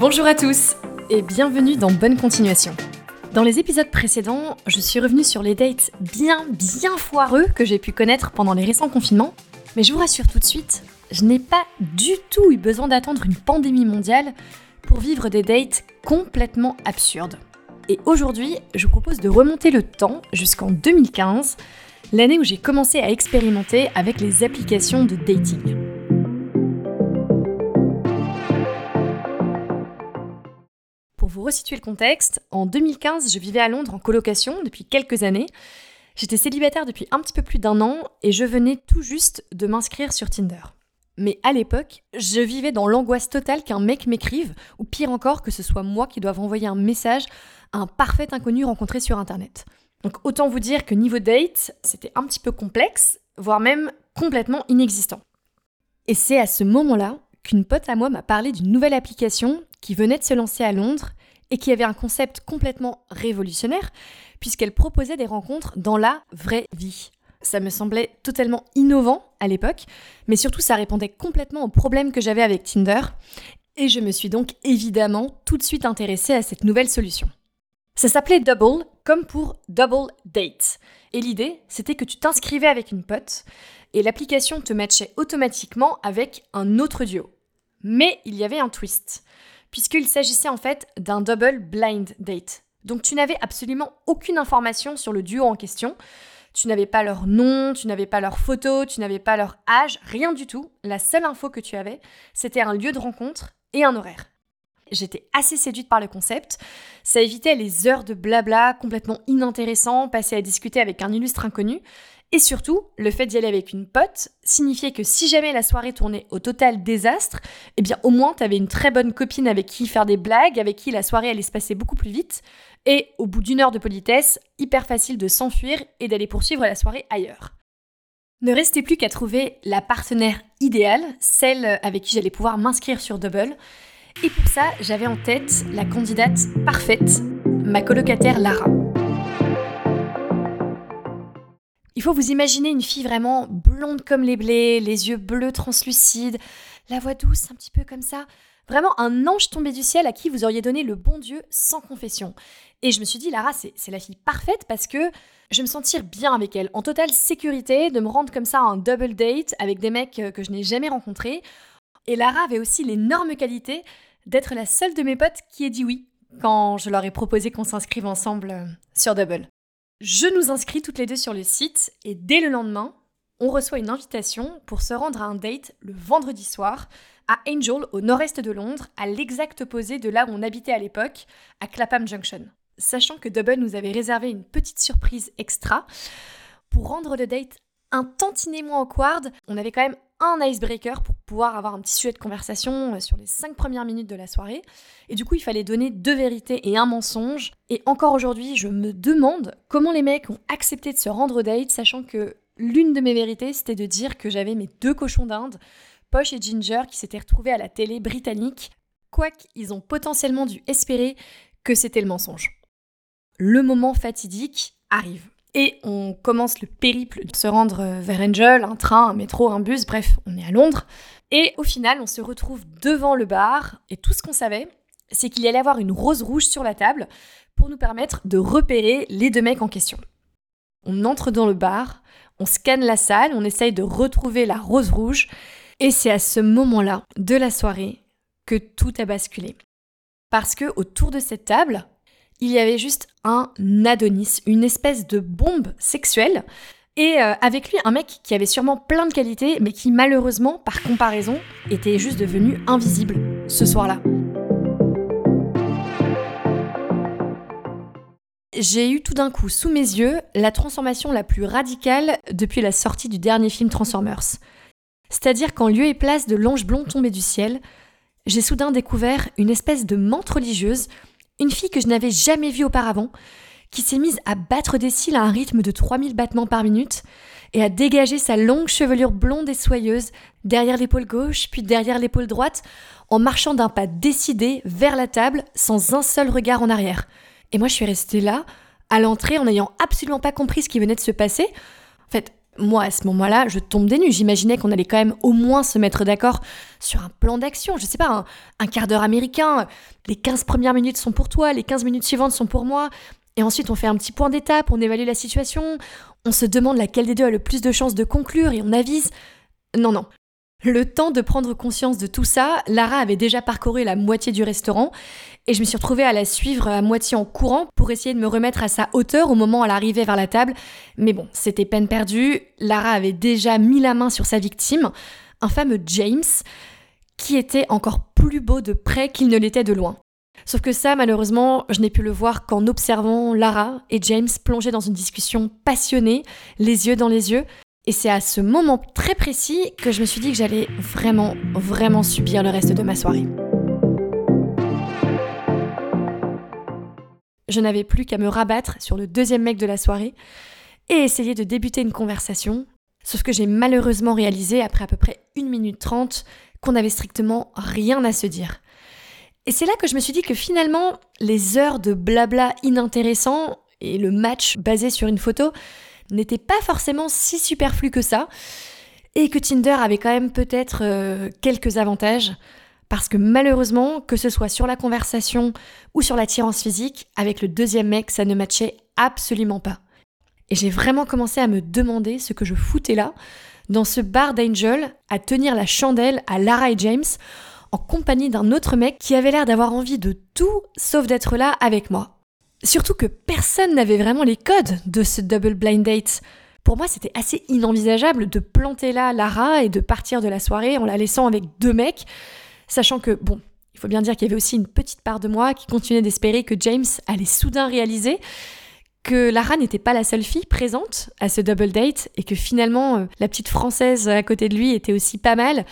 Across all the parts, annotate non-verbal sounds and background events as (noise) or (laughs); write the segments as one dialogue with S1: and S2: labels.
S1: Bonjour à tous et bienvenue dans Bonne Continuation. Dans les épisodes précédents, je suis revenue sur les dates bien bien foireux que j'ai pu connaître pendant les récents confinements, mais je vous rassure tout de suite, je n'ai pas du tout eu besoin d'attendre une pandémie mondiale pour vivre des dates complètement absurdes. Et aujourd'hui, je vous propose de remonter le temps jusqu'en 2015, l'année où j'ai commencé à expérimenter avec les applications de dating. Vous resituer le contexte, en 2015, je vivais à Londres en colocation depuis quelques années. J'étais célibataire depuis un petit peu plus d'un an et je venais tout juste de m'inscrire sur Tinder. Mais à l'époque, je vivais dans l'angoisse totale qu'un mec m'écrive, ou pire encore, que ce soit moi qui doive envoyer un message à un parfait inconnu rencontré sur Internet. Donc autant vous dire que niveau date, c'était un petit peu complexe, voire même complètement inexistant. Et c'est à ce moment-là qu'une pote à moi m'a parlé d'une nouvelle application qui venait de se lancer à Londres et qui avait un concept complètement révolutionnaire, puisqu'elle proposait des rencontres dans la vraie vie. Ça me semblait totalement innovant à l'époque, mais surtout ça répondait complètement aux problèmes que j'avais avec Tinder, et je me suis donc évidemment tout de suite intéressée à cette nouvelle solution. Ça s'appelait Double, comme pour Double Date. Et l'idée, c'était que tu t'inscrivais avec une pote, et l'application te matchait automatiquement avec un autre duo. Mais il y avait un twist, puisqu'il s'agissait en fait d'un double blind date. Donc tu n'avais absolument aucune information sur le duo en question, tu n'avais pas leur nom, tu n'avais pas leur photo, tu n'avais pas leur âge, rien du tout. La seule info que tu avais, c'était un lieu de rencontre et un horaire. J'étais assez séduite par le concept. Ça évitait les heures de blabla complètement inintéressants passées à discuter avec un illustre inconnu. Et surtout, le fait d'y aller avec une pote signifiait que si jamais la soirée tournait au total désastre, eh bien au moins t'avais une très bonne copine avec qui faire des blagues, avec qui la soirée allait se passer beaucoup plus vite, et au bout d'une heure de politesse, hyper facile de s'enfuir et d'aller poursuivre la soirée ailleurs. Ne restait plus qu'à trouver la partenaire idéale, celle avec qui j'allais pouvoir m'inscrire sur Double, et pour ça, j'avais en tête la candidate parfaite, ma colocataire Lara. Il faut vous imaginer une fille vraiment blonde comme les blés, les yeux bleus translucides, la voix douce un petit peu comme ça. Vraiment un ange tombé du ciel à qui vous auriez donné le bon Dieu sans confession. Et je me suis dit, Lara, c'est la fille parfaite parce que je vais me sentir bien avec elle, en totale sécurité, de me rendre comme ça un double date avec des mecs euh, que je n'ai jamais rencontrés. Et Lara avait aussi l'énorme qualité d'être la seule de mes potes qui ait dit oui quand je leur ai proposé qu'on s'inscrive ensemble euh, sur Double. Je nous inscris toutes les deux sur le site et dès le lendemain, on reçoit une invitation pour se rendre à un date le vendredi soir à Angel, au nord-est de Londres, à l'exact opposé de là où on habitait à l'époque, à Clapham Junction. Sachant que Double nous avait réservé une petite surprise extra, pour rendre le date un tantinet moins awkward, on avait quand même un icebreaker pour pouvoir avoir un petit sujet de conversation euh, sur les cinq premières minutes de la soirée. Et du coup, il fallait donner deux vérités et un mensonge. Et encore aujourd'hui, je me demande comment les mecs ont accepté de se rendre au date, sachant que l'une de mes vérités, c'était de dire que j'avais mes deux cochons d'Inde, Poche et Ginger, qui s'étaient retrouvés à la télé britannique. Quoique, ils ont potentiellement dû espérer que c'était le mensonge. Le moment fatidique arrive. Et on commence le périple de se rendre euh, vers Angel, un train, un métro, un bus, bref, on est à Londres. Et au final, on se retrouve devant le bar, et tout ce qu'on savait, c'est qu'il y allait avoir une rose rouge sur la table pour nous permettre de repérer les deux mecs en question. On entre dans le bar, on scanne la salle, on essaye de retrouver la rose rouge, et c'est à ce moment-là de la soirée que tout a basculé. Parce que autour de cette table, il y avait juste un Adonis, une espèce de bombe sexuelle. Et euh, avec lui, un mec qui avait sûrement plein de qualités, mais qui malheureusement, par comparaison, était juste devenu invisible ce soir-là. J'ai eu tout d'un coup sous mes yeux la transformation la plus radicale depuis la sortie du dernier film Transformers. C'est-à-dire qu'en lieu et place de l'ange blond tombé du ciel, j'ai soudain découvert une espèce de menthe religieuse une fille que je n'avais jamais vue auparavant, qui s'est mise à battre des cils à un rythme de 3000 battements par minute et à dégager sa longue chevelure blonde et soyeuse derrière l'épaule gauche puis derrière l'épaule droite en marchant d'un pas décidé vers la table sans un seul regard en arrière. Et moi je suis restée là, à l'entrée, en n'ayant absolument pas compris ce qui venait de se passer. En fait, moi, à ce moment-là, je tombe des nues. J'imaginais qu'on allait quand même au moins se mettre d'accord sur un plan d'action. Je sais pas, un, un quart d'heure américain. Les 15 premières minutes sont pour toi, les 15 minutes suivantes sont pour moi. Et ensuite, on fait un petit point d'étape, on évalue la situation, on se demande laquelle des deux a le plus de chances de conclure et on avise. Non, non. Le temps de prendre conscience de tout ça, Lara avait déjà parcouru la moitié du restaurant et je me suis retrouvée à la suivre à moitié en courant pour essayer de me remettre à sa hauteur au moment où elle arrivait vers la table. Mais bon, c'était peine perdue. Lara avait déjà mis la main sur sa victime, un fameux James, qui était encore plus beau de près qu'il ne l'était de loin. Sauf que ça, malheureusement, je n'ai pu le voir qu'en observant Lara et James plonger dans une discussion passionnée, les yeux dans les yeux. Et c'est à ce moment très précis que je me suis dit que j'allais vraiment, vraiment subir le reste de ma soirée. Je n'avais plus qu'à me rabattre sur le deuxième mec de la soirée et essayer de débuter une conversation. Sauf que j'ai malheureusement réalisé, après à peu près 1 minute 30, qu'on n'avait strictement rien à se dire. Et c'est là que je me suis dit que finalement, les heures de blabla inintéressant et le match basé sur une photo n'étaient pas forcément si superflus que ça, et que Tinder avait quand même peut-être euh, quelques avantages, parce que malheureusement, que ce soit sur la conversation ou sur l'attirance physique, avec le deuxième mec, ça ne matchait absolument pas. Et j'ai vraiment commencé à me demander ce que je foutais là, dans ce bar d'Angel, à tenir la chandelle à Lara et James, en compagnie d'un autre mec qui avait l'air d'avoir envie de tout sauf d'être là avec moi. Surtout que personne n'avait vraiment les codes de ce double blind date. Pour moi, c'était assez inenvisageable de planter là Lara et de partir de la soirée en la laissant avec deux mecs, sachant que, bon, il faut bien dire qu'il y avait aussi une petite part de moi qui continuait d'espérer que James allait soudain réaliser que Lara n'était pas la seule fille présente à ce double date et que finalement euh, la petite française à côté de lui était aussi pas mal.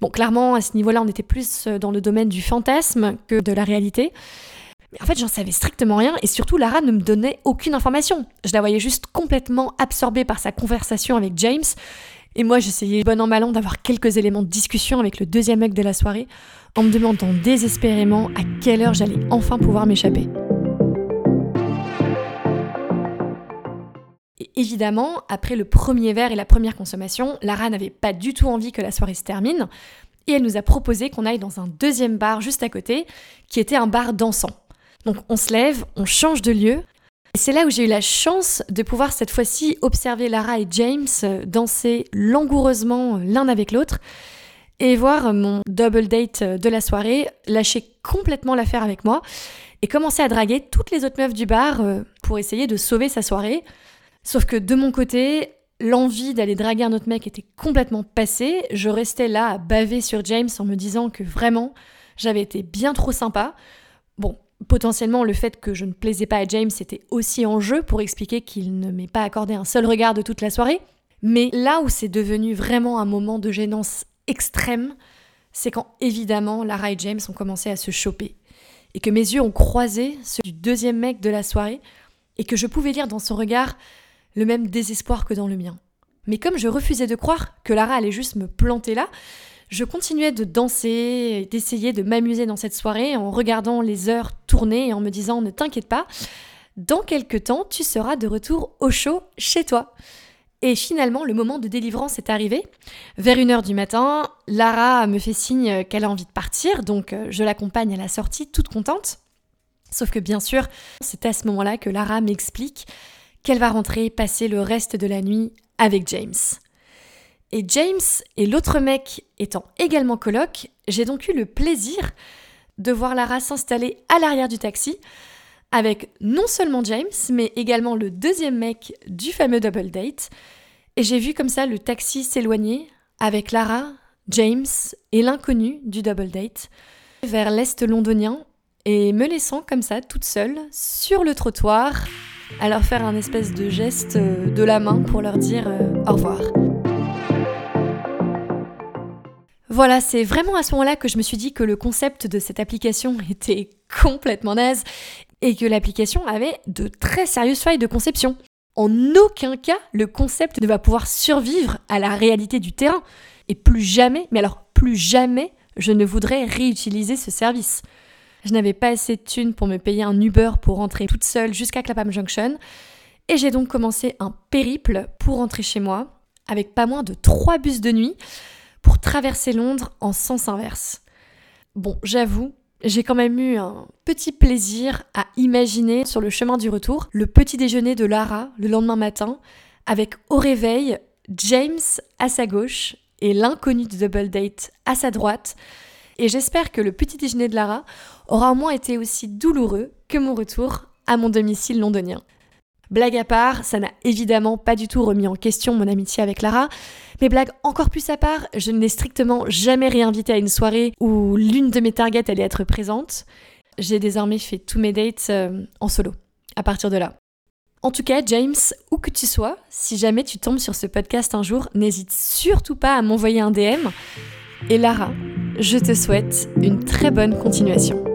S1: Bon, clairement, à ce niveau-là, on était plus euh, dans le domaine du fantasme que de la réalité. Mais en fait, j'en savais strictement rien et surtout, Lara ne me donnait aucune information. Je la voyais juste complètement absorbée par sa conversation avec James. Et moi, j'essayais bon an mal an d'avoir quelques éléments de discussion avec le deuxième mec de la soirée, en me demandant désespérément à quelle heure j'allais enfin pouvoir m'échapper. Évidemment, après le premier verre et la première consommation, Lara n'avait pas du tout envie que la soirée se termine, et elle nous a proposé qu'on aille dans un deuxième bar juste à côté, qui était un bar dansant. Donc on se lève, on change de lieu, et c'est là où j'ai eu la chance de pouvoir cette fois-ci observer Lara et James danser langoureusement l'un avec l'autre, et voir mon double date de la soirée lâcher complètement l'affaire avec moi, et commencer à draguer toutes les autres meufs du bar euh, pour essayer de sauver sa soirée. Sauf que de mon côté, l'envie d'aller draguer un autre mec était complètement passée. Je restais là à baver sur James en me disant que vraiment, j'avais été bien trop sympa. Bon, potentiellement, le fait que je ne plaisais pas à James était aussi en jeu pour expliquer qu'il ne m'ait pas accordé un seul regard de toute la soirée. Mais là où c'est devenu vraiment un moment de gênance extrême, c'est quand évidemment Lara et James ont commencé à se choper. Et que mes yeux ont croisé ceux du deuxième mec de la soirée, et que je pouvais lire dans son regard le même désespoir que dans le mien. Mais comme je refusais de croire que Lara allait juste me planter là, je continuais de danser, d'essayer de m'amuser dans cette soirée en regardant les heures tourner et en me disant ne t'inquiète pas, dans quelques temps tu seras de retour au chaud chez toi. Et finalement, le moment de délivrance est arrivé. Vers une heure du matin, Lara me fait signe qu'elle a envie de partir, donc euh, je l'accompagne à la sortie toute contente. Sauf que bien sûr, c'est à ce moment-là que Lara m'explique qu'elle va rentrer passer le reste de la nuit avec James. Et James et l'autre mec étant également coloc, j'ai donc eu le plaisir de voir Lara s'installer à l'arrière du taxi avec non seulement James, mais également le deuxième mec du fameux double date. Et j'ai vu comme ça le taxi s'éloigner avec Lara, James et l'inconnu du double date vers l'est londonien et me laissant comme ça toute seule sur le trottoir à leur faire un espèce de geste euh, de la main pour leur dire euh, au revoir. Voilà, c'est vraiment à ce moment-là que je me suis dit que le concept de cette application (laughs) était complètement naze et que l'application avait de très sérieuses failles de conception. En aucun cas, le concept ne va pouvoir survivre à la réalité du terrain. Et plus jamais, mais alors plus jamais, je ne voudrais réutiliser ce service. Je n'avais pas assez de thunes pour me payer un Uber pour rentrer toute seule jusqu'à Clapham Junction. Et j'ai donc commencé un périple pour rentrer chez moi, avec pas moins de 3 bus de nuit pour traverser Londres en sens inverse. Bon, j'avoue, j'ai quand même eu un petit plaisir à imaginer sur le chemin du retour le petit déjeuner de Lara le lendemain matin, avec au réveil James à sa gauche et l'inconnu de Double Date à sa droite. Et j'espère que le petit déjeuner de Lara aura au moins été aussi douloureux que mon retour à mon domicile londonien. Blague à part, ça n'a évidemment pas du tout remis en question mon amitié avec Lara, mais blague encore plus à part, je ne l'ai strictement jamais réinvitée à une soirée où l'une de mes targets allait être présente. J'ai désormais fait tous mes dates euh, en solo, à partir de là. En tout cas, James, où que tu sois, si jamais tu tombes sur ce podcast un jour, n'hésite surtout pas à m'envoyer un DM. Et Lara, je te souhaite une très bonne continuation.